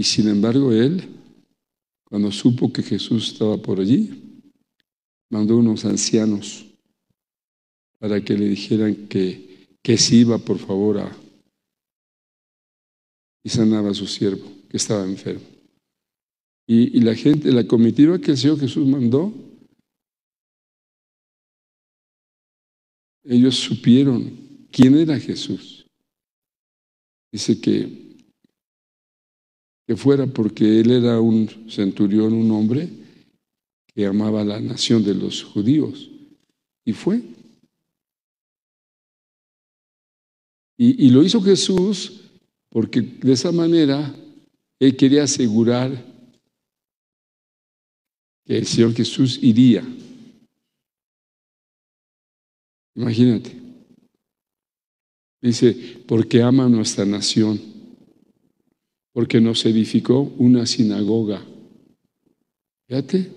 Y sin embargo, él, cuando supo que Jesús estaba por allí, mandó unos ancianos para que le dijeran que, que se iba, por favor, a, y sanaba a su siervo, que estaba enfermo. Y, y la gente, la comitiva que el Señor Jesús mandó, ellos supieron quién era Jesús. Dice que, que fuera porque él era un centurión, un hombre que amaba la nación de los judíos. Y fue. Y, y lo hizo Jesús porque de esa manera él quería asegurar que el Señor Jesús iría. Imagínate. Dice, porque ama nuestra nación, porque nos edificó una sinagoga. Fíjate.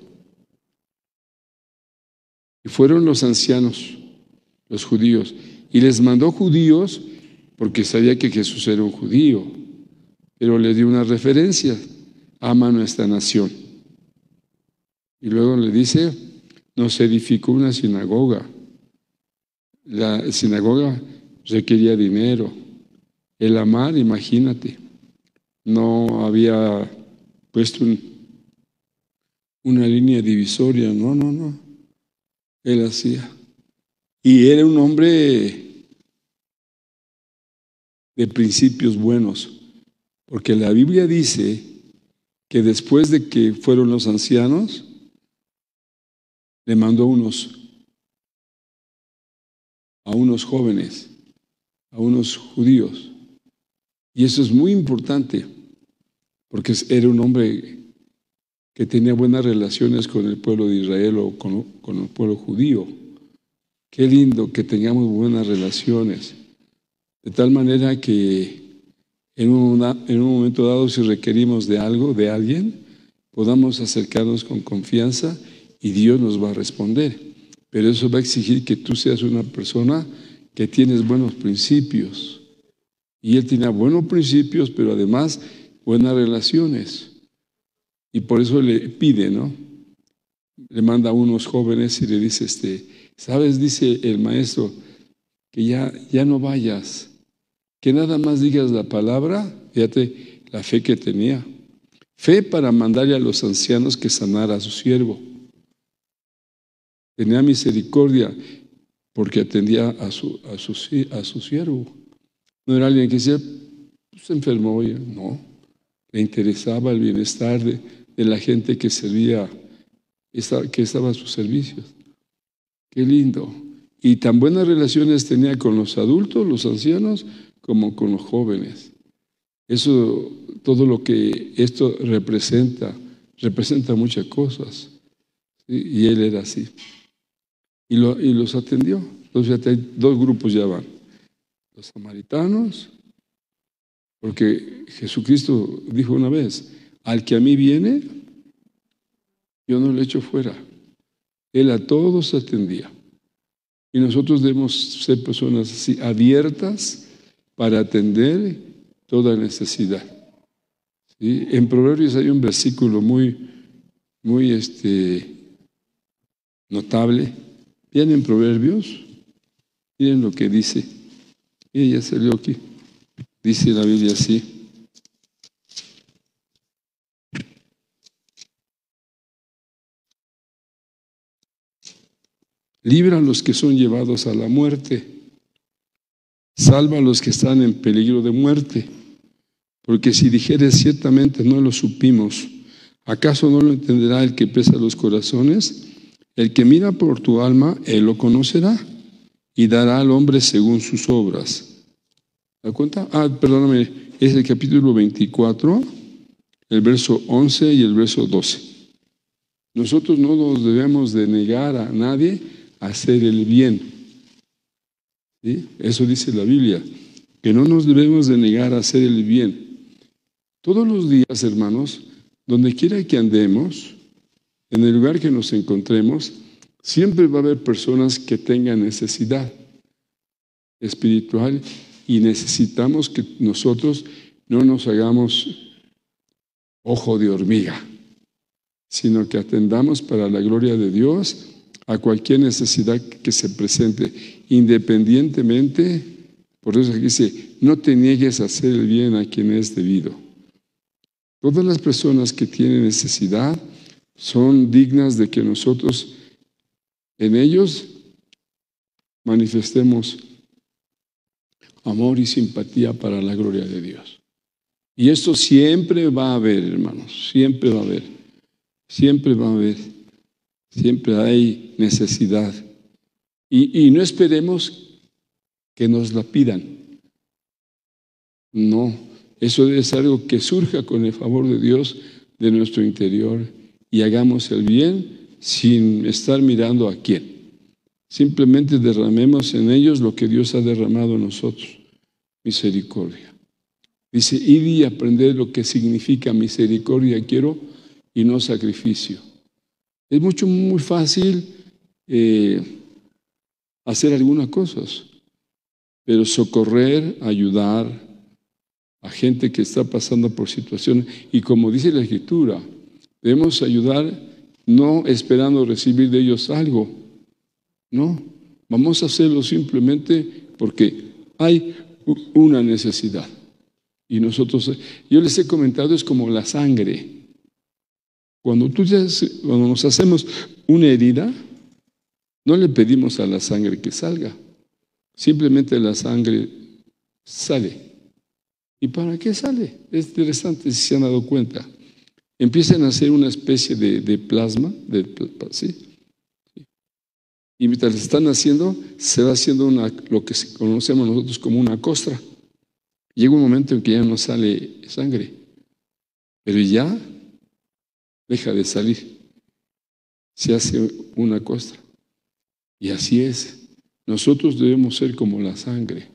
Y fueron los ancianos, los judíos, y les mandó judíos porque sabía que Jesús era un judío, pero le dio una referencia, ama nuestra nación. Y luego le dice, nos edificó una sinagoga. La sinagoga requería dinero. El amar, imagínate, no había puesto una línea divisoria, no, no, no. Él hacía. Y era un hombre de principios buenos, porque la Biblia dice que después de que fueron los ancianos, le mandó unos a unos jóvenes a unos judíos. Y eso es muy importante, porque era un hombre que tenía buenas relaciones con el pueblo de Israel o con, el pueblo judío. Qué lindo que tengamos buenas relaciones. De tal manera que en un, en un momento dado, si requerimos de algo, de alguien, podamos acercarnos con confianza y Dios nos va a responder. Pero eso va a exigir que tú seas una persona que tienes buenos principios. Y él tenía buenos principios, pero además buenas relaciones. Y por eso le pide, ¿no? Le manda a unos jóvenes y le dice, este, ¿sabes? Dice el maestro, que ya, ya no vayas, que nada más digas la palabra, fíjate la fe que tenía. Fe para mandarle a los ancianos que sanara a su siervo. Tenía misericordia porque atendía a su, a su, a su siervo. No era alguien que decía, pues, se enfermó, no. Le interesaba el bienestar de, la gente que servía, que estaba a sus servicios. Qué lindo. Y tan buenas relaciones tenía con los adultos, los ancianos, como con los jóvenes. Eso, todo lo que esto representa, representa muchas cosas. Y él era así y, los atendió. Entonces, dos grupos ya van. Los samaritanos, porque Jesucristo dijo una vez, al que a mí viene, yo no le echo fuera. Él a todos atendía. Y nosotros debemos ser personas así, abiertas para atender toda necesidad. En Proverbios hay un versículo muy, muy este, notable en Proverbios, miren lo que dice. Y ya salió aquí. Dice la Biblia así. Libra a los que son llevados a la muerte. Salva a los que están en peligro de muerte. Porque si dijeres ciertamente no lo supimos, ¿acaso no lo entenderá el que pesa los corazones? El que mira por tu alma, él lo conocerá y dará al hombre según sus obras. ¿Da cuenta? Ah, perdóname, es el capítulo 24, el verso 11 y el verso 12. Nosotros no nos debemos de negar a nadie a hacer el bien. ¿Sí? Eso dice la Biblia, que no nos debemos de negar a hacer el bien. Todos los días, hermanos, donde quiera que andemos, en el lugar que nos encontremos, siempre va a haber personas que tengan necesidad espiritual y necesitamos que nosotros no nos hagamos ojo de hormiga, sino que atendamos para la gloria de Dios a cualquier necesidad que se presente, independientemente, por eso aquí dice, no te niegues a hacer el bien a quien es debido. Todas las personas que tienen necesidad son dignas de que nosotros en ellos manifestemos amor y simpatía para la gloria de Dios. Y esto siempre va a haber, hermanos, siempre va a haber, siempre va a haber, siempre hay necesidad. Y, no esperemos que nos la pidan. No, eso es algo que surja con el favor de Dios de nuestro interior y hagamos el bien sin estar mirando a quién. Simplemente derramemos en ellos lo que Dios ha derramado en nosotros, misericordia. Dice, id y aprender lo que significa misericordia quiero y no sacrificio. Es mucho, muy fácil eh, hacer algunas cosas, pero socorrer, ayudar a gente que está pasando por situaciones, y como dice la Escritura, debemos ayudar no esperando recibir de ellos algo, no, vamos a hacerlo simplemente porque hay una necesidad. Y nosotros, yo les he comentado, es como la sangre. Cuando, tú cuando nos hacemos una herida, no le pedimos a la sangre que salga, simplemente la sangre sale. ¿Y para qué sale? Es interesante si se han dado cuenta. Empiezan a hacer una especie de, de plasma, de, ¿sí? Y mientras están haciendo, se va haciendo una, lo que conocemos nosotros como una costra. Llega un momento en que ya no sale sangre, pero ya deja de salir. Se hace una costra. Y así es. Nosotros debemos ser como la sangre,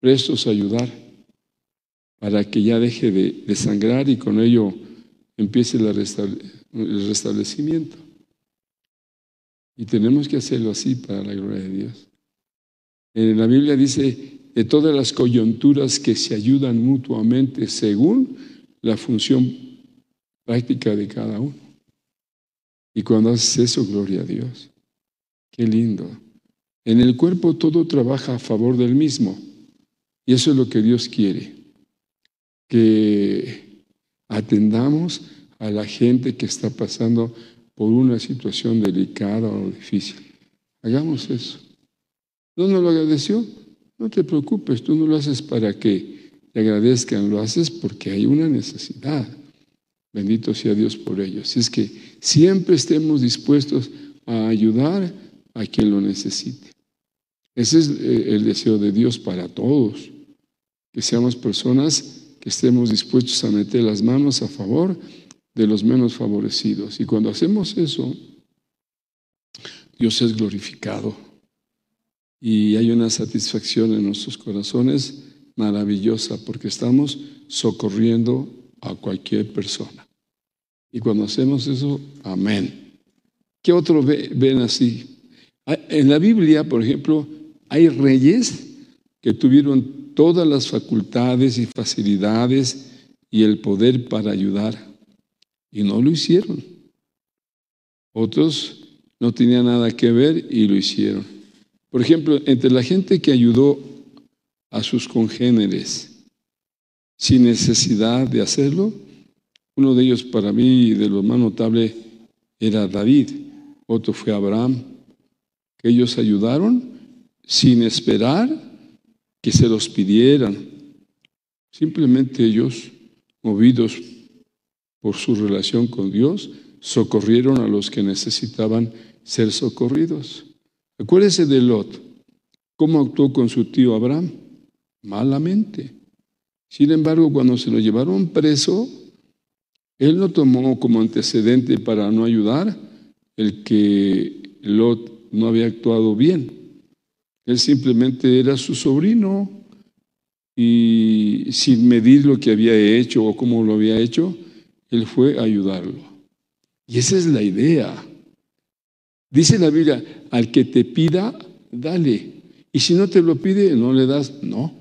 prestos a ayudar para que ya deje de, sangrar y con ello empiece el restablecimiento. Y tenemos que hacerlo así para la gloria de Dios. En la Biblia dice, de todas las coyunturas que se ayudan mutuamente según la función práctica de cada uno. Y cuando haces eso, gloria a Dios. Qué lindo. En el cuerpo todo trabaja a favor del mismo. Y eso es lo que Dios quiere. Que atendamos a la gente que está pasando por una situación delicada o difícil. Hagamos eso. ¿No nos lo agradeció? No te preocupes, tú no lo haces para que te agradezcan, lo haces porque hay una necesidad. Bendito sea Dios por ello. Así es que siempre estemos dispuestos a ayudar a quien lo necesite. Ese es eh, el deseo de Dios para todos, que seamos personas que estemos dispuestos a meter las manos a favor de los menos favorecidos. Y cuando hacemos eso, Dios es glorificado y hay una satisfacción en nuestros corazones maravillosa porque estamos socorriendo a cualquier persona. Y cuando hacemos eso, amén. ¿Qué otro ven así? En la Biblia, por ejemplo, hay reyes que tuvieron todas las facultades y facilidades y el poder para ayudar y no lo hicieron. Otros no tenían nada que ver y lo hicieron. Por ejemplo, entre la gente que ayudó a sus congéneres sin necesidad de hacerlo, uno de ellos para mí, de lo más notable, era David, otro fue Abraham, que ellos ayudaron sin esperar que se los pidieran. Simplemente ellos, movidos por su relación con Dios, socorrieron a los que necesitaban ser socorridos. Acuérdese de Lot, cómo actuó con su tío Abraham, malamente. Sin embargo, cuando se lo llevaron preso, él no tomó como antecedente para no ayudar el que Lot no había actuado bien. Él simplemente era su sobrino y sin medir lo que había hecho o cómo lo había hecho, él fue a ayudarlo. Y esa es la idea. Dice la Biblia, al que te pida, dale. Y si no te lo pide, no le das, no.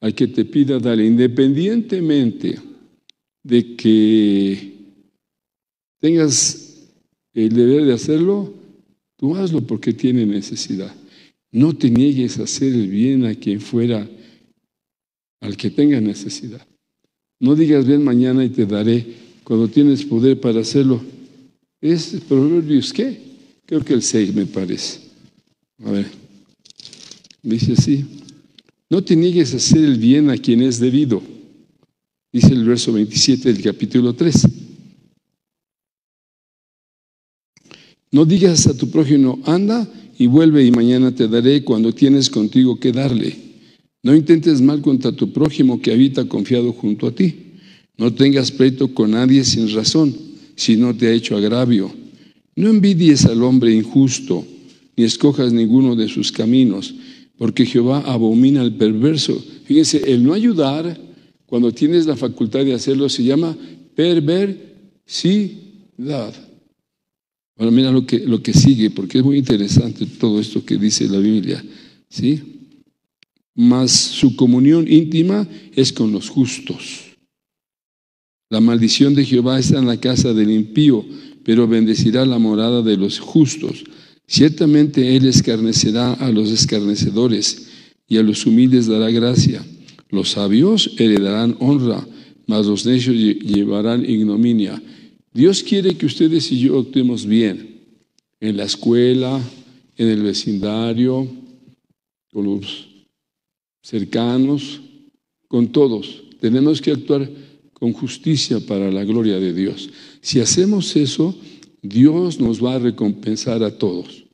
Al que te pida, dale. Independientemente de que tengas el deber de hacerlo, tú hazlo porque tiene necesidad. No te niegues a hacer el bien a quien fuera, al que tenga necesidad. No digas bien mañana y te daré cuando tienes poder para hacerlo. Es Proverbios, ¿qué? Creo que el 6 me parece. A ver, dice así. No te niegues a hacer el bien a quien es debido, dice el verso 27 del capítulo 3. No digas a tu prójimo, anda y vuelve y mañana te daré cuando tienes contigo que darle. No intentes mal contra tu prójimo que habita confiado junto a ti. No tengas pleito con nadie sin razón, si no te ha hecho agravio. No envidies al hombre injusto, ni escojas ninguno de sus caminos, porque Jehová abomina al perverso. Fíjense, el no ayudar, cuando tienes la facultad de hacerlo, se llama perversidad. Ahora mira lo que, lo que sigue, porque es muy interesante todo esto que dice la Biblia. ¿sí? Mas su comunión íntima es con los justos. La maldición de Jehová está en la casa del impío, pero bendecirá la morada de los justos. Ciertamente Él escarnecerá a los escarnecedores y a los humildes dará gracia. Los sabios heredarán honra, mas los necios llevarán ignominia. Dios quiere que ustedes y yo actuemos bien en la escuela, en el vecindario, con los cercanos, con todos. Tenemos que actuar con justicia para la gloria de Dios. Si hacemos eso, Dios nos va a recompensar a todos.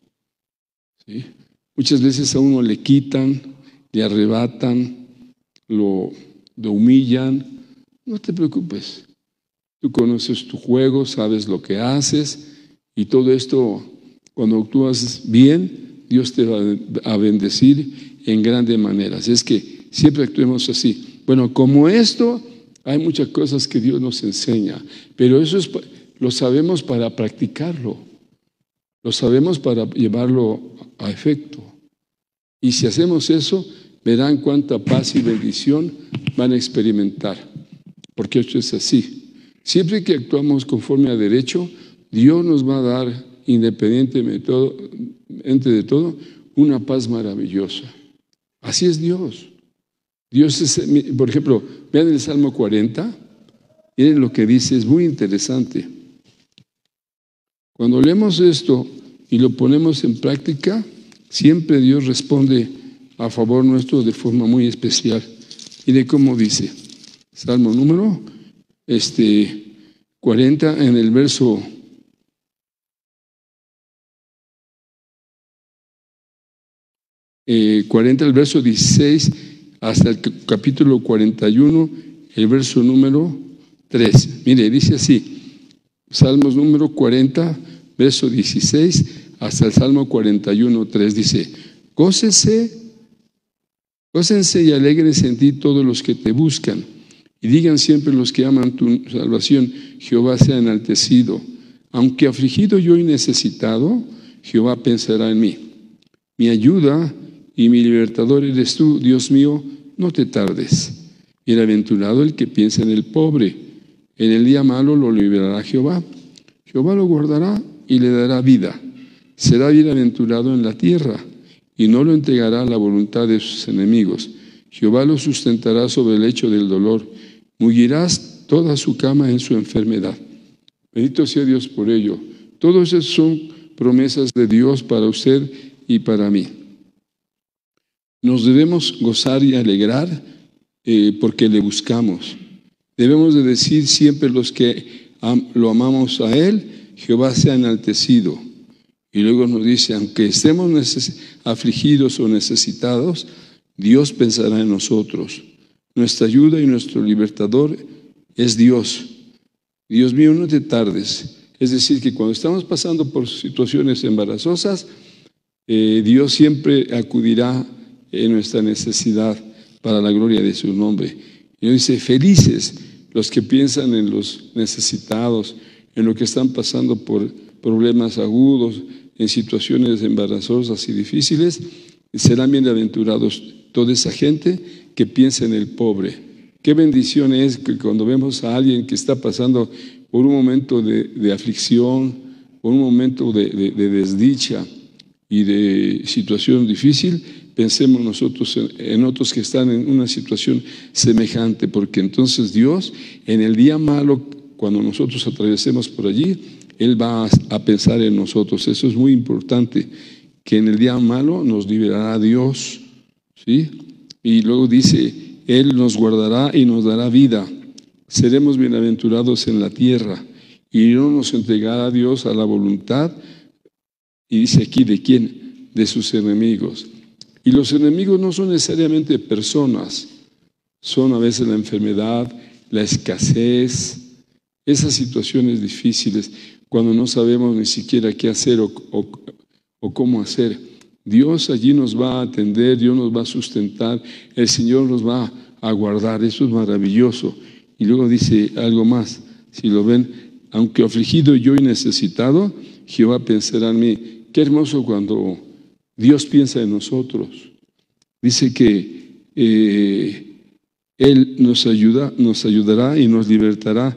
Muchas veces a uno le quitan, le arrebatan, lo, lo humillan. No te preocupes. Tú conoces tu juego, sabes lo que haces y todo esto, cuando actúas bien, Dios te va a bendecir en grandes maneras. Es que siempre actuemos así. Bueno, como esto, hay muchas cosas que Dios nos enseña, pero eso es lo sabemos para practicarlo, lo sabemos para llevarlo a efecto. Y si hacemos eso, verán cuánta paz y bendición van a experimentar, porque esto es así. Siempre que actuamos conforme a derecho, Dios nos va a dar, independientemente de todo, una paz maravillosa. Así es Dios. Dios es, por ejemplo, vean el Salmo 40, miren lo que dice, es muy interesante. Cuando leemos esto y lo ponemos en práctica, siempre Dios responde a favor nuestro de forma muy especial. Mire cómo dice, Salmo número este, 40 en el verso eh, 40, el verso 16 hasta el capítulo 41, el verso número 3. Mire, dice así, Salmos número 40, verso 16, hasta el Salmo 41, 3 dice, gócense, gócense y alegrense en ti todos los que te buscan, y digan siempre los que aman tu salvación, Jehová sea enaltecido. Aunque afligido yo y necesitado, Jehová pensará en mí. Mi ayuda y mi libertador eres tú, Dios mío, no te tardes. Bienaventurado el que piensa en el pobre, en el día malo lo liberará Jehová. Jehová lo guardará y le dará vida. Será bienaventurado en la tierra y no lo entregará a la voluntad de sus enemigos. Jehová lo sustentará sobre el lecho del dolor. Mullirás toda su cama en su enfermedad. Bendito sea Dios por ello. Todos esos son promesas de Dios para usted y para mí. Nos debemos gozar y alegrar eh, porque le buscamos. Debemos de decir siempre los que lo amamos a Él, Jehová sea enaltecido. Y luego nos dice, aunque estemos afligidos o necesitados, Dios pensará en nosotros. Nuestra ayuda y nuestro libertador es Dios. Dios mío, no te tardes. Es decir, que cuando estamos pasando por situaciones embarazosas, eh, Dios siempre acudirá en nuestra necesidad para la gloria de su nombre. Y dice, felices los que piensan en los necesitados, en lo que están pasando por problemas agudos, en situaciones embarazosas y difíciles, serán bienaventurados toda esa gente que piensa en el pobre. qué bendición es que cuando vemos a alguien que está pasando por un momento de, aflicción, por un momento de, desdicha y de situación difícil, pensemos nosotros en, otros que están en una situación semejante, porque entonces Dios en el día malo, cuando nosotros atravesemos por allí, Él va a, pensar en nosotros. Eso es muy importante, que en el día malo nos liberará Dios, ¿sí? Y luego dice, Él nos guardará y nos dará vida seremos bienaventurados en la tierra y no nos entregará Dios a la voluntad. Y dice aquí, ¿de quién? De sus enemigos. Y los enemigos no son necesariamente personas, son a veces la enfermedad, la escasez, esas situaciones difíciles, cuando no sabemos ni siquiera qué hacer o, o cómo hacer. Dios allí nos va a atender, Dios nos va a sustentar, el Señor nos va a guardar, eso es maravilloso. Y luego dice algo más, si lo ven, aunque afligido yo y necesitado, Jehová pensará en mí. Qué hermoso cuando Dios piensa en nosotros. Dice que eh, Él nos, ayuda, nos ayudará y nos libertará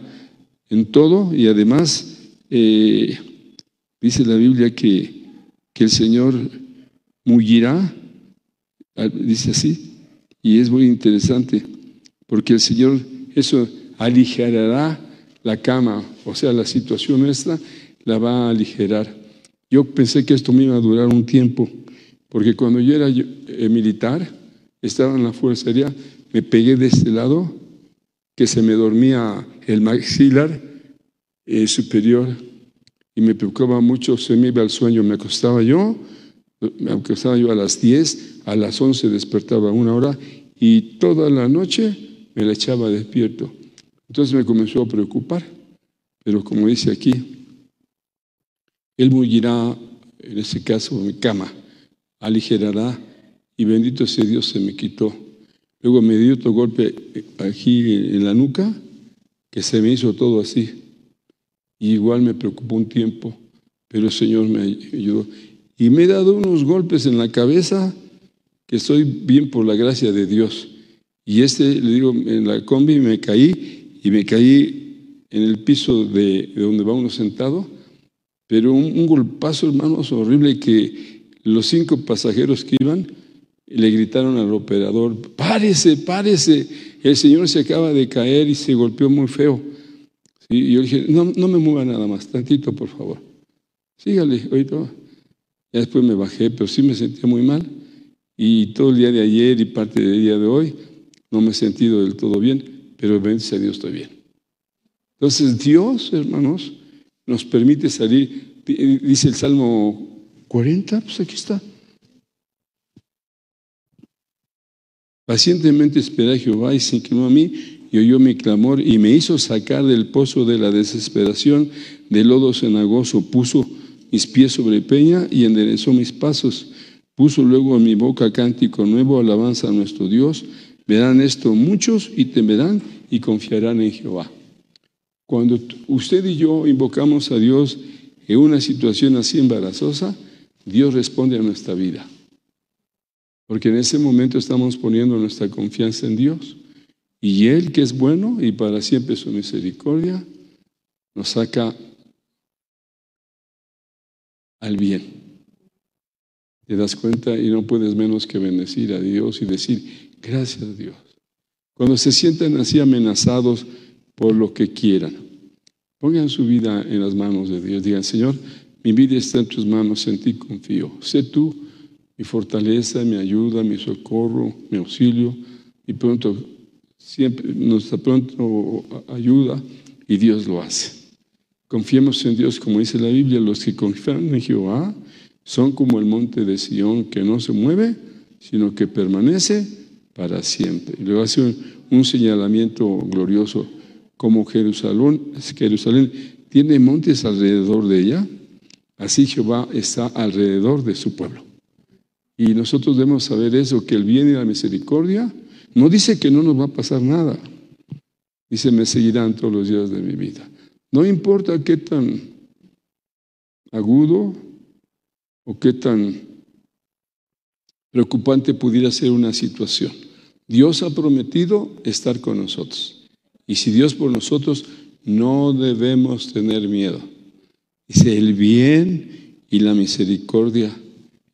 en todo y además eh, dice la Biblia que, que el Señor mullirá, ah, dice así, y es muy interesante, porque el Señor eso aligerará la cama, o sea, la situación nuestra la va a aligerar. Yo pensé que esto me iba a durar un tiempo, porque cuando yo era eh, militar, estaba en la fuerza aérea, me pegué de este lado, que se me dormía el maxilar eh, superior y me preocupaba mucho, se me iba al sueño, me acostaba yo, me acostaba yo a las 10, a las 11 despertaba una hora y toda la noche me la echaba despierto. Entonces me comenzó a preocupar, pero como dice aquí, Él mullirá, en ese caso, mi cama, aligerará, y bendito sea Dios, se me quitó. Luego me dio otro golpe aquí en la nuca, que se me hizo todo así. Y igual me preocupó un tiempo, pero el Señor me ayudó. Y me he dado unos golpes en la cabeza que estoy bien por la gracia de Dios. Y este, le digo, en la combi me caí y me caí en el piso de, donde va uno sentado, pero un, golpazo, hermanos, horrible que los cinco pasajeros que iban le gritaron al operador, párese, párese, el señor se acaba de caer y se golpeó muy feo. Y yo dije, no, no me mueva nada más, tantito, por favor. Sígale, ahorita. Ya después me bajé, pero sí me sentía muy mal. Y todo el día de ayer y parte del día de hoy no me he sentido del todo bien, pero bendice a Dios estoy bien. Entonces Dios, hermanos, nos permite salir, dice el Salmo 40, pues aquí está. Pacientemente esperé a Jehová y se inclinó a mí y oyó mi clamor y me hizo sacar del pozo de la desesperación, del lodo cenagoso, puso mis pies sobre peña y enderezó mis pasos. Puso luego en mi boca cántico nuevo, alabanza a nuestro Dios. Verán esto muchos y temerán y confiarán en Jehová. Cuando usted y yo invocamos a Dios en una situación así embarazosa, Dios responde a nuestra vida. Porque en ese momento estamos poniendo nuestra confianza en Dios. Y Él, que es bueno y para siempre su misericordia, nos saca al bien. Te das cuenta y no puedes menos que bendecir a Dios y decir, Gracias a Dios. Cuando se sientan así amenazados por lo que quieran, pongan su vida en las manos de Dios. Digan, Señor, mi vida está en tus manos, en ti confío. Sé tú mi fortaleza, mi ayuda, mi socorro, mi auxilio. Y pronto, siempre da pronto ayuda y Dios lo hace. Confiemos en Dios, como dice la Biblia, los que confían en Jehová son como el monte de Sión que no se mueve, sino que permanece para siempre. Y luego hace un, señalamiento glorioso como Jerusalén, Jerusalén tiene montes alrededor de ella, así Jehová está alrededor de su pueblo. Y nosotros debemos saber eso, que el bien y la misericordia no dice que no nos va a pasar nada. Dice, me seguirán todos los días de mi vida. No importa qué tan agudo o qué tan preocupante pudiera ser una situación. Dios ha prometido estar con nosotros. Y si Dios por nosotros, no debemos tener miedo. Dice, el bien y la misericordia,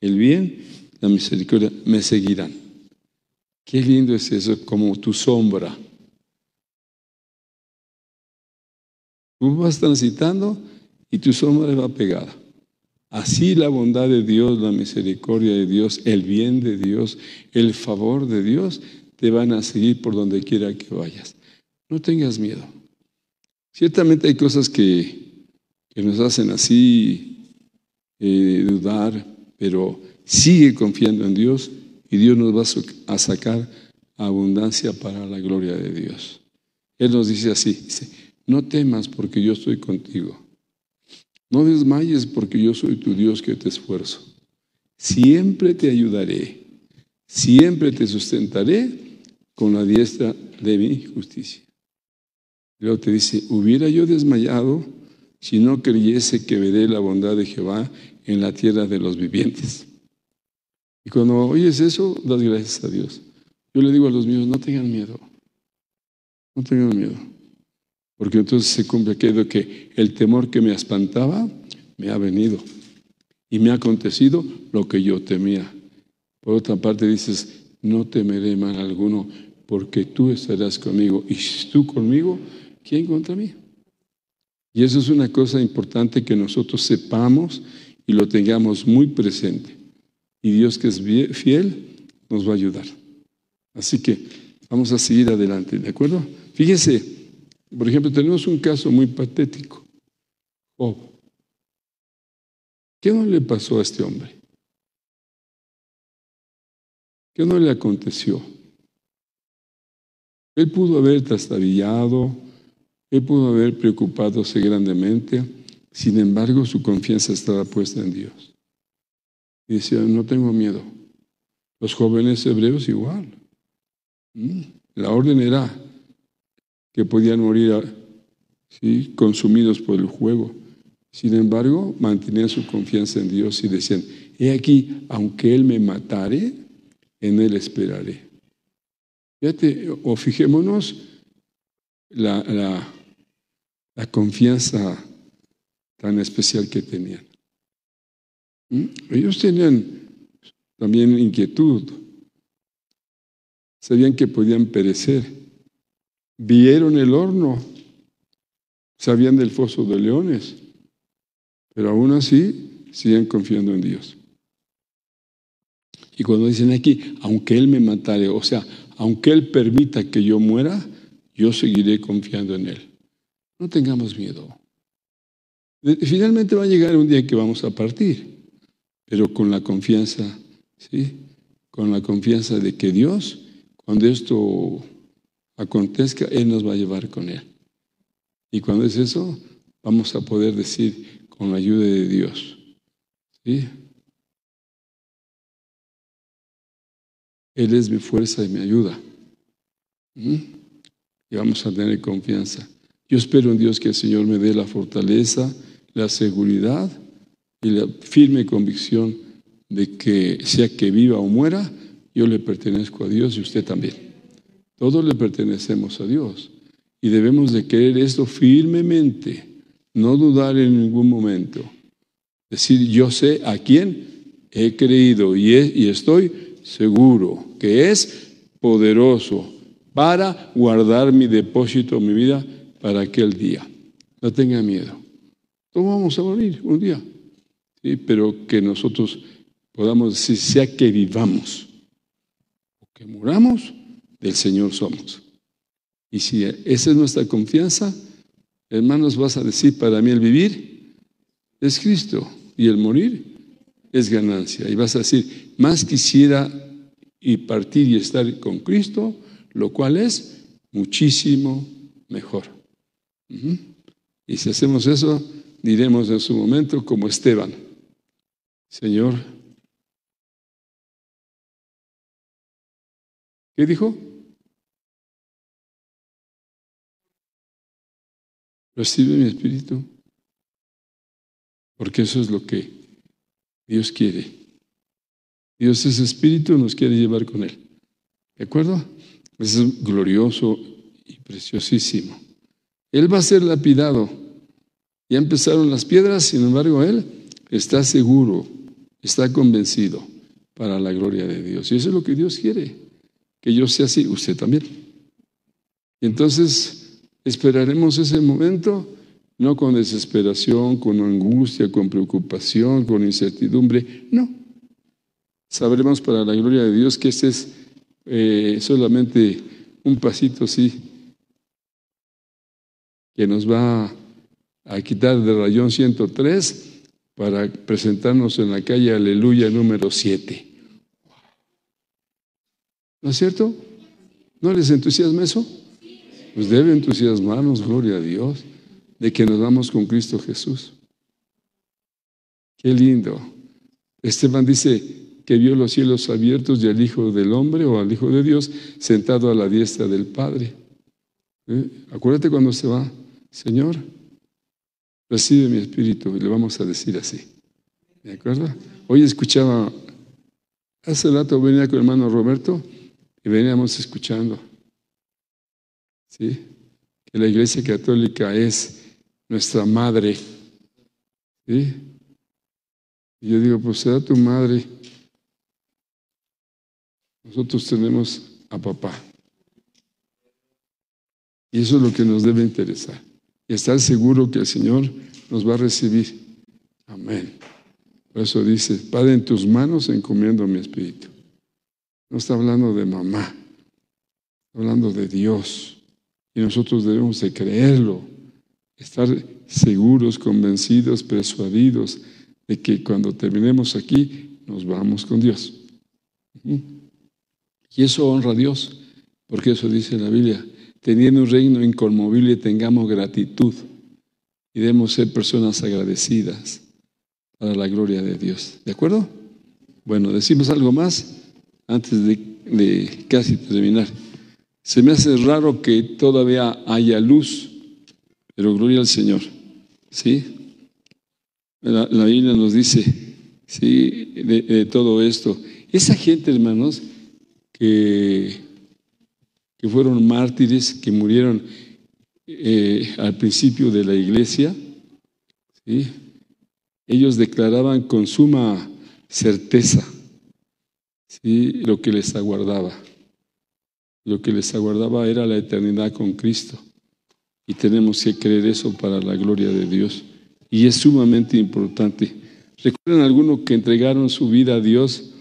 el bien, la misericordia me seguirán. Qué lindo es eso, como tu sombra. Tú vas transitando y tu sombra va pegada. Así la bondad de Dios, la misericordia de Dios, el bien de Dios, el favor de Dios te van a seguir por donde quiera que vayas. No tengas miedo. Ciertamente hay cosas que, nos hacen así eh, dudar, pero sigue confiando en Dios y Dios nos va a sacar abundancia para la gloria de Dios. Él nos dice así, no temas porque yo estoy contigo. No desmayes porque yo soy tu Dios que te esfuerzo. Siempre te ayudaré, siempre te sustentaré con la diestra de mi justicia. Luego te dice, hubiera yo desmayado si no creyese que veré la bondad de Jehová en la tierra de los vivientes. Y cuando oyes eso, das gracias a Dios. Yo le digo a los míos, no tengan miedo, no tengan miedo. Porque entonces se cumple aquello que el temor que me espantaba me ha venido y me ha acontecido lo que yo temía. Por otra parte dices, no temeré mal alguno porque tú estarás conmigo. Y si tú conmigo, ¿quién contra mí? Y eso es una cosa importante que nosotros sepamos y lo tengamos muy presente. Y Dios que es fiel nos va a ayudar. Así que vamos a seguir adelante, ¿de acuerdo? Fíjese, por ejemplo, tenemos un caso muy patético. Job. ¿Qué no le pasó a este hombre? ¿Qué no le aconteció? Él pudo haber trastabillado, él pudo haber preocupádose grandemente, sin embargo su confianza estaba puesta en Dios. Y decía, no tengo miedo. Los jóvenes hebreos igual. Mm, la orden era, que podían morir ¿sí? consumidos por el juego. Sin embargo, mantenían su confianza en Dios y decían, he aquí, aunque Él me matare, en Él esperaré. Fíjate, o fijémonos la, la, la confianza tan especial que tenían. ¿Mm? Ellos tenían también inquietud, sabían que podían perecer vieron el horno, sabían del foso de leones, pero aún así siguen confiando en Dios. Y cuando dicen aquí, aunque Él me matare, o sea, aunque Él permita que yo muera, yo seguiré confiando en Él. No tengamos miedo. Finalmente va a llegar un día que vamos a partir, pero con la confianza, ¿sí? Con la confianza de que Dios, cuando esto acontezca, Él nos va a llevar con Él. Y cuando es eso, vamos a poder decir con la ayuda de Dios. ¿sí? Él es mi fuerza y mi ayuda. Y vamos a tener confianza. Yo espero en Dios que el Señor me dé la fortaleza, la seguridad y la firme convicción de que sea que viva o muera, yo le pertenezco a Dios y usted también. Todos le pertenecemos a Dios y debemos de creer esto firmemente, no dudar en ningún momento. Decir, yo sé a quién he creído y, y estoy seguro que es poderoso para guardar mi depósito, mi vida, para aquel día. No tenga miedo. Todos vamos a morir un día, ¿sí? pero que nosotros podamos decir, sea que vivamos o que muramos, del Señor somos. Y si esa es nuestra confianza, hermanos, vas a decir, para mí el vivir es Cristo y el morir es ganancia. Y vas a decir, más quisiera y partir y estar con Cristo, lo cual es muchísimo mejor. Y si hacemos eso, diremos en su momento como Esteban, Señor, ¿qué dijo? Recibe mi espíritu. Porque eso es lo que Dios quiere. Dios es espíritu, nos quiere llevar con Él. ¿De acuerdo? Es glorioso y preciosísimo. Él va a ser lapidado. Ya empezaron las piedras, sin embargo, él está seguro, está convencido para la gloria de Dios. Y eso es lo que Dios quiere, que yo sea así, usted también. Entonces esperaremos ese momento, no con desesperación, con angustia, con preocupación, con incertidumbre, no. Sabremos para la gloria de Dios que este es eh, solamente un pasito así que nos va a quitar del rayón 103 para presentarnos en la calle Aleluya número 7. ¿No es cierto? ¿No les entusiasma eso? Pues debe entusiasmarnos, gloria a Dios, de que nos vamos con Cristo Jesús. Qué lindo. Esteban dice que vio los cielos abiertos y al Hijo del Hombre o al Hijo de Dios sentado a la diestra del Padre. ¿Eh? Acuérdate cuando se va, Señor, recibe mi espíritu y le vamos a decir así. ¿De acuerdo? Hoy escuchaba, hace rato venía con el hermano Roberto y veníamos escuchando. ¿Sí? Que la iglesia católica es nuestra madre. ¿Sí? Y yo digo, pues será tu madre. Nosotros tenemos a papá. Y eso es lo que nos debe interesar y estar seguro que el Señor nos va a recibir. Amén. Por eso dice, Padre, en tus manos encomiendo mi espíritu. No está hablando de mamá, está hablando de Dios. Y nosotros debemos de creerlo, estar seguros, convencidos, persuadidos de que cuando terminemos aquí nos vamos con Dios. Y eso honra a Dios, porque eso dice la Biblia teniendo un reino inconmovible, tengamos gratitud y debemos ser personas agradecidas para la gloria de Dios. ¿De acuerdo? Bueno, decimos algo más antes de, casi terminar. Se me hace raro que todavía haya luz, pero gloria al Señor. ¿Sí? La, Biblia nos dice, ¿sí? de todo esto. Esa gente, hermanos, que que fueron mártires, que murieron eh, al principio de la iglesia, ellos declaraban con suma certeza lo que les aguardaba. Lo que les aguardaba era la eternidad con Cristo. Y tenemos que creer eso para la gloria de Dios. Y es sumamente importante. ¿Recuerdan algunos que entregaron su vida a Dios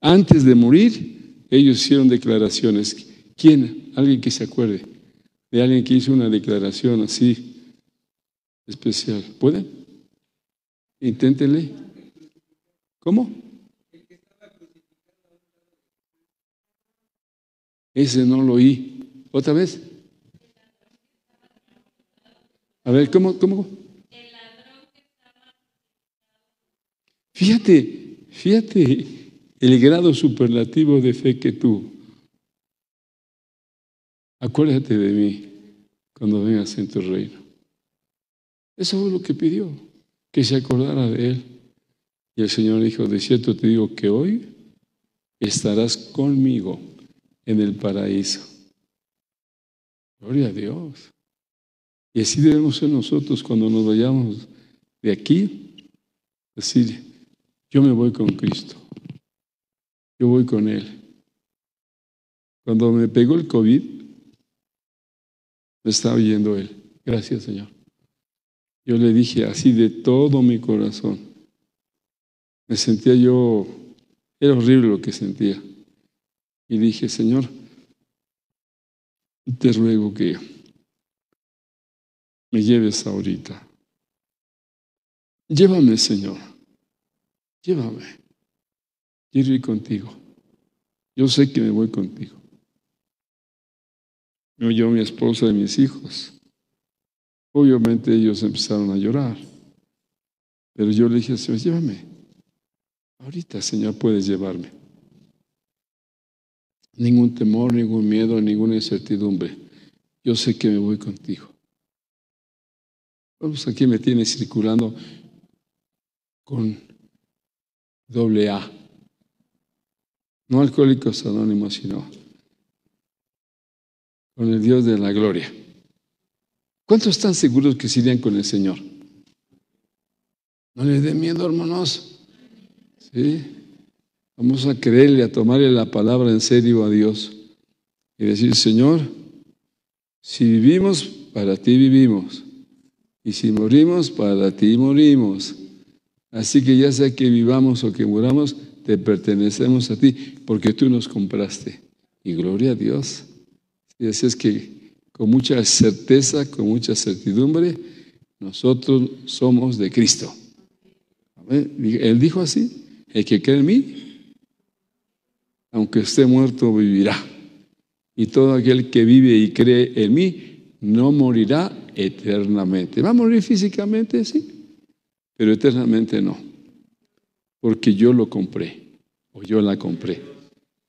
antes de morir? Ellos hicieron declaraciones. ¿Quién? Alguien que se acuerde de alguien que hizo una declaración así especial. ¿Pueden? Inténtenle. ¿Cómo? Ese no lo oí. ¿Otra vez? A ver, ¿cómo? ¿Cómo? Fíjate, fíjate el grado superlativo de fe que tú acuérdate de mí cuando vengas en tu reino. Eso fue lo que pidió, que se acordara de él. Y el Señor dijo, de cierto te digo que hoy estarás conmigo en el paraíso. Gloria a Dios. Y así debemos ser nosotros cuando nos vayamos de aquí, decir, yo me voy con Cristo, yo voy con Él. Cuando me pegó el COVID, me está oyendo él. Gracias, Señor. Yo le dije así de todo mi corazón. Me sentía yo, era horrible lo que sentía. Y dije, Señor, te ruego que me lleves ahorita. Llévame, Señor. Llévame. Quiero ir contigo. Yo sé que me voy contigo yo, mi esposa y mis hijos. Obviamente ellos empezaron a llorar. Pero yo le dije, Señor, llévame. Ahorita, Señor, puedes llevarme. Ningún temor, ningún miedo, ninguna incertidumbre. Yo sé que me voy contigo. Vamos, aquí me tiene circulando con doble A. No alcohólicos anónimos, sino con el Dios de la gloria. ¿Cuántos están seguros que se irían con el Señor? No les dé miedo, hermanos. Sí. Vamos a creerle, a tomarle la palabra en serio a Dios y decir, Señor, si vivimos, para ti vivimos. Y si morimos, para ti morimos. Así que ya sea que vivamos o que muramos, te pertenecemos a ti, porque tú nos compraste. Y gloria a Dios. Y así es que con mucha certeza, con mucha certidumbre, nosotros somos de Cristo. Él dijo así, el que cree en mí, aunque esté muerto, vivirá. Y todo aquel que vive y cree en mí, no morirá eternamente. ¿Va a morir físicamente? Sí, pero eternamente no. Porque yo lo compré, o yo la compré.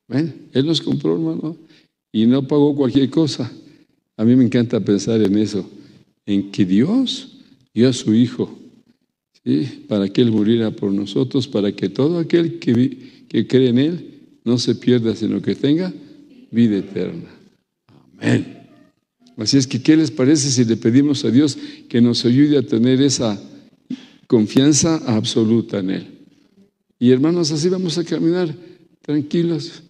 Él nos compró, hermano, y no pagó cualquier cosa. A mí me encanta pensar en eso, en que Dios dio a su Hijo para que Él muriera por nosotros, para que todo aquel que, que cree en Él no se pierda, sino que tenga vida eterna. Amén. Así es que, ¿qué les parece si le pedimos a Dios que nos ayude a tener esa confianza absoluta en Él? Y hermanos, así vamos a caminar tranquilos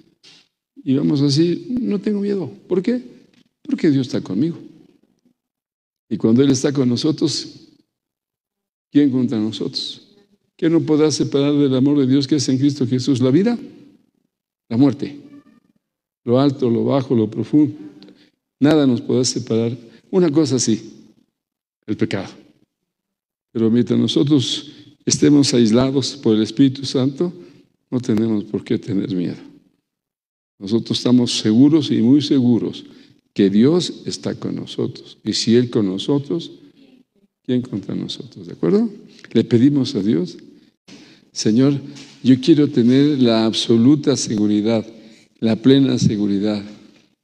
y vamos así, no tengo miedo. ¿Por qué? Porque Dios está conmigo. Y cuando Él está con nosotros, ¿Quién contra nosotros? ¿Quién no podrá separar del amor de Dios que es en Cristo Jesús? ¿La vida? La muerte. Lo alto, lo bajo, lo profundo. Nada nos podrá separar. Una cosa sí, el pecado. Pero mientras nosotros estemos aislados por el Espíritu Santo, no tenemos por qué tener miedo. Nosotros estamos seguros y muy seguros que Dios está con nosotros. Y si Él con nosotros, ¿Quién contra nosotros? ¿De acuerdo? Le pedimos a Dios, Señor, yo quiero tener la absoluta seguridad, la plena seguridad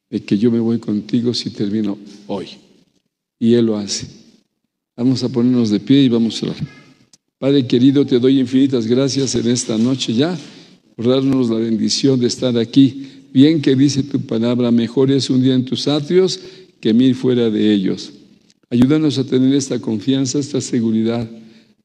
de que yo me voy contigo si termino hoy. Y Él lo hace. Vamos a ponernos de pie y vamos a orar. Padre querido, te doy infinitas gracias en esta noche ya por darnos la bendición de estar aquí. Bien que dice tu palabra, mejor es un día en tus atrios que mil fuera de ellos. Ayúdanos a tener esta confianza, esta seguridad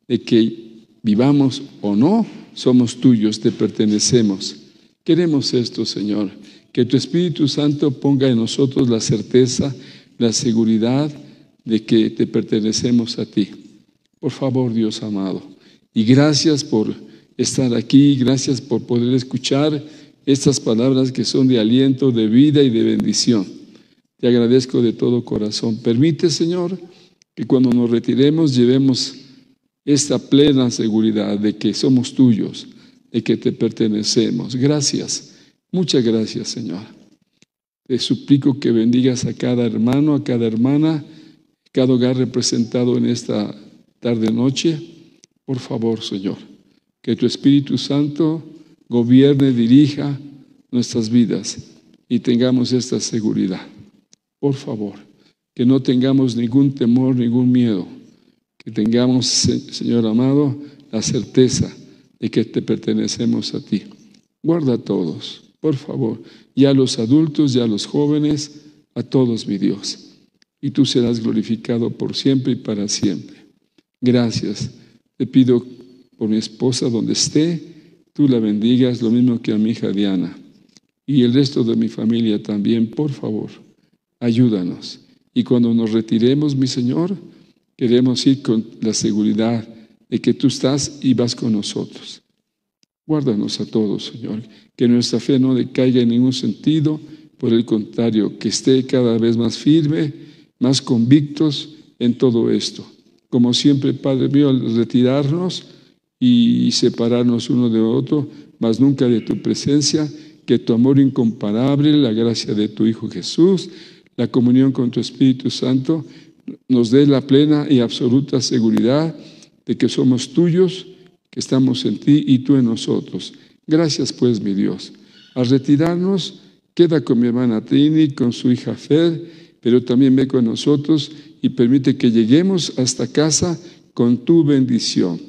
de que vivamos o no, somos tuyos, te pertenecemos. Queremos esto, Señor, que tu Espíritu Santo ponga en nosotros la certeza, la seguridad de que te pertenecemos a ti. Por favor, Dios amado. Y gracias por estar aquí, gracias por poder escuchar estas palabras que son de aliento, de vida y de bendición. Te agradezco de todo corazón. Permite, Señor, que cuando nos retiremos llevemos esta plena seguridad de que somos tuyos, de que te pertenecemos. Gracias, muchas gracias, Señor. Te suplico que bendigas a cada hermano, a cada hermana, cada hogar representado en esta tarde-noche. Por favor, Señor, que tu Espíritu Santo gobierne, dirija nuestras vidas y tengamos esta seguridad. Por favor, que no tengamos ningún temor, ningún miedo, que tengamos, Señor amado, la certeza de que te pertenecemos a ti. Guarda a todos, por favor, ya a los adultos, ya a los jóvenes, a todos, mi Dios. Y tú serás glorificado por siempre y para siempre. Gracias. Te pido por mi esposa donde esté, tú la bendigas, lo mismo que a mi hija Diana. Y el resto de mi familia también, por favor ayúdanos. Y cuando nos retiremos, mi Señor, queremos ir con la seguridad de que tú estás y vas con nosotros. Guárdanos a todos, Señor, que nuestra fe no decaiga en ningún sentido, por el contrario, que esté cada vez más firme, más convictos en todo esto. Como siempre, Padre mío, al retirarnos y separarnos uno de otro, mas nunca de tu presencia, que tu amor incomparable, la gracia de tu Hijo Jesús, la comunión con tu Espíritu Santo nos dé la plena y absoluta seguridad de que somos tuyos, que estamos en ti y tú en nosotros. Gracias pues, mi Dios. Al retirarnos, queda con mi hermana Trini, con su hija Fer, pero también ve con nosotros y permite que lleguemos hasta casa con tu bendición.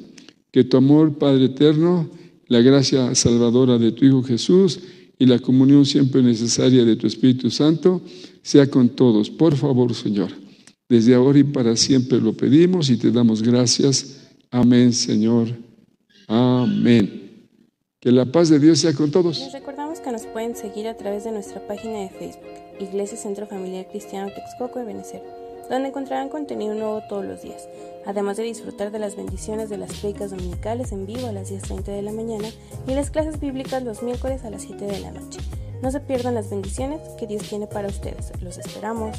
Que tu amor, Padre eterno, la gracia salvadora de tu Hijo Jesús y la comunión siempre necesaria de tu Espíritu Santo sea con todos. Por favor, Señor, desde ahora y para siempre lo pedimos y te damos gracias. Amén, Señor. Amén. Que la paz de Dios sea con todos. Les recordamos que nos pueden seguir a través de nuestra página de Facebook, Iglesia Centro Familiar Cristiano Texcoco de Venezuela, donde encontrarán contenido nuevo todos los días, además de disfrutar de las bendiciones de las predicas dominicales en vivo a las 10.30 de la mañana y las clases bíblicas los miércoles a las 7 de la noche. No se pierdan las bendiciones que Dios tiene para ustedes. Los esperamos.